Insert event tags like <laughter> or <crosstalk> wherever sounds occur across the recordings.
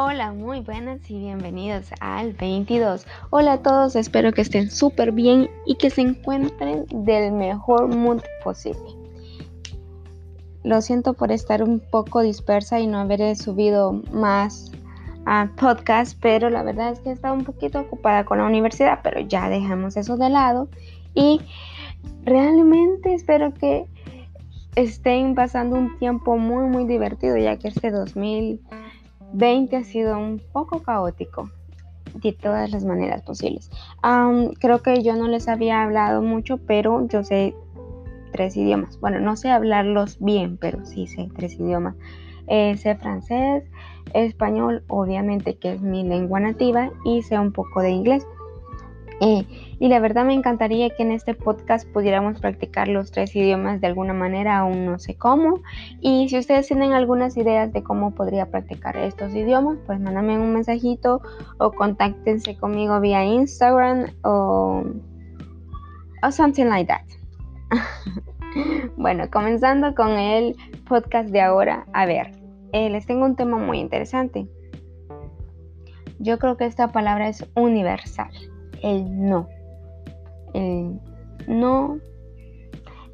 Hola, muy buenas y bienvenidos al 22. Hola a todos, espero que estén súper bien y que se encuentren del mejor mood posible. Lo siento por estar un poco dispersa y no haber subido más a podcast, pero la verdad es que he estado un poquito ocupada con la universidad, pero ya dejamos eso de lado y realmente espero que estén pasando un tiempo muy muy divertido ya que este 2000 20 ha sido un poco caótico de todas las maneras posibles. creo que yo no les había hablado mucho, pero yo sé tres idiomas. Bueno, no sé hablarlos bien, pero sí sé tres idiomas. Eh, sé francés, español, obviamente que es mi lengua nativa, y sé un poco de inglés. Y la verdad me encantaría que en este podcast pudiéramos practicar los tres idiomas de alguna manera, aún no sé cómo. Y si ustedes tienen algunas ideas de cómo podría practicar estos idiomas, pues mándame un mensajito o contáctense conmigo vía Instagram o, o something like that. <laughs> bueno, comenzando con el podcast de ahora. A ver, eh, les tengo un tema muy interesante. Yo creo que esta palabra es universal el no. El no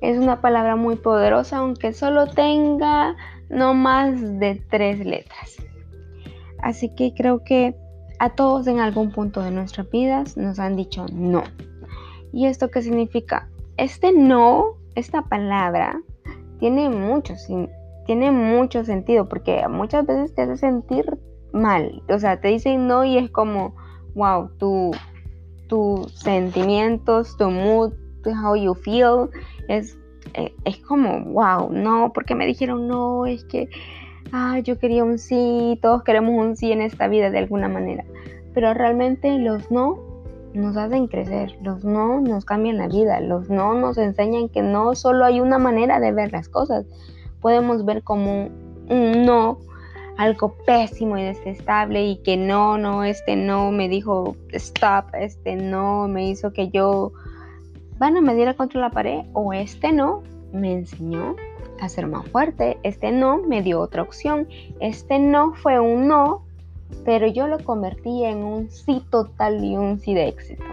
es una palabra muy poderosa, aunque solo tenga no más de tres letras. Así que creo que a todos en algún punto de nuestras vidas nos han dicho no. ¿Y esto qué significa? Este no, esta palabra, tiene mucho, tiene mucho sentido porque muchas veces te hace sentir mal. O sea, te dicen no y es como, wow, tú tus sentimientos, tu mood, how you feel, es, eh, es como, wow, no, porque me dijeron no, es que ah, yo quería un sí, todos queremos un sí en esta vida de alguna manera, pero realmente los no nos hacen crecer, los no nos cambian la vida, los no nos enseñan que no solo hay una manera de ver las cosas, podemos ver como un no algo pésimo y detestable y que no, no, este no me dijo stop, este no me hizo que yo, bueno, me diera contra la pared o este no me enseñó a ser más fuerte, este no me dio otra opción, este no fue un no, pero yo lo convertí en un sí total y un sí de éxito.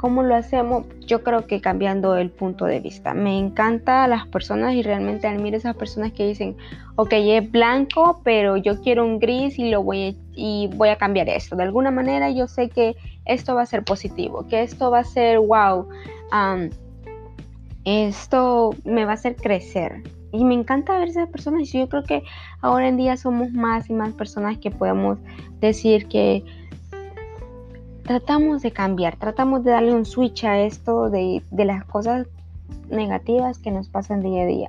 ¿Cómo lo hacemos? Yo creo que cambiando el punto de vista. Me encanta las personas y realmente admiro esas personas que dicen, ok, es blanco, pero yo quiero un gris y lo voy a, y voy a cambiar esto. De alguna manera yo sé que esto va a ser positivo, que esto va a ser wow, esto me va a hacer crecer. Y me encanta ver esas personas. Y yo creo que ahora en día somos más y más personas que podemos decir que tratamos de cambiar, tratamos de darle un switch a esto de, las cosas negativas que nos pasan día a día.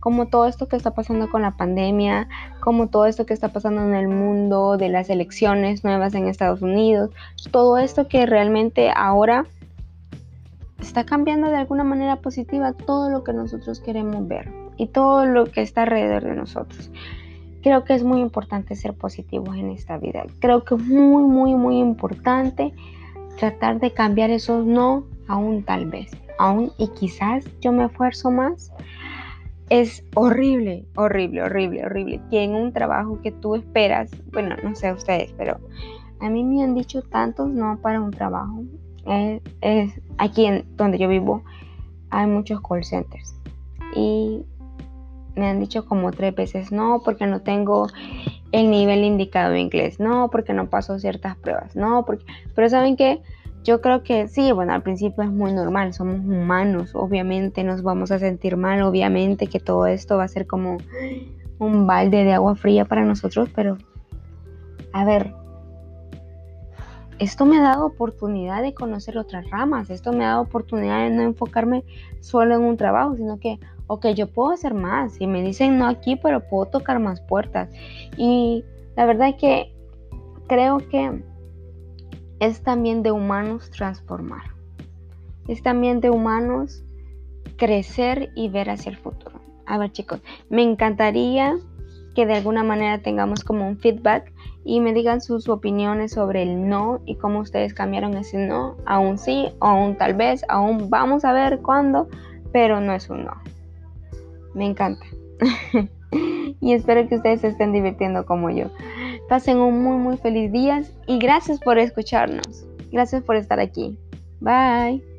Como todo esto que está pasando con la pandemia, como todo esto que está pasando en el mundo, de las elecciones nuevas en Estados Unidos, todo esto que realmente ahora está cambiando de alguna manera positiva todo lo que nosotros queremos ver y todo lo que está alrededor de nosotros. Creo que es muy importante ser positivos en esta vida. Creo que es muy, muy, muy importante tratar de cambiar esos no aún tal vez. Aún y quizás yo me esfuerzo más. Es horrible, horrible, horrible, horrible. Que un trabajo que tú esperas, bueno, no sé ustedes, pero a mí me han dicho tantos no para un trabajo. Aquí en donde yo vivo hay muchos call centers. Y me han dicho como tres veces no, porque no tengo el nivel indicado de inglés, no, porque no paso ciertas pruebas, no, porque... Pero saben que yo creo que sí, bueno, al principio es muy normal, somos humanos, obviamente nos vamos a sentir mal, obviamente que todo esto va a ser como un balde de agua fría para nosotros, pero a ver, esto me ha dado oportunidad de conocer otras ramas, esto me ha dado oportunidad de no enfocarme solo en un trabajo, sino que ok, yo puedo hacer más. Y me dicen no aquí, pero puedo tocar más puertas. Y la verdad que creo que es también de humanos transformar. Es también de humanos crecer y ver hacia el futuro. A ver chicos, me encantaría que de alguna manera tengamos como un feedback y me digan sus opiniones sobre el no y cómo ustedes cambiaron ese no a un sí o tal vez, a un vamos a ver cuándo, pero no es un no. Me encanta. <laughs> y espero que ustedes se estén divirtiendo como yo. Pasen un muy muy feliz día y gracias por escucharnos. Gracias por estar aquí. Bye.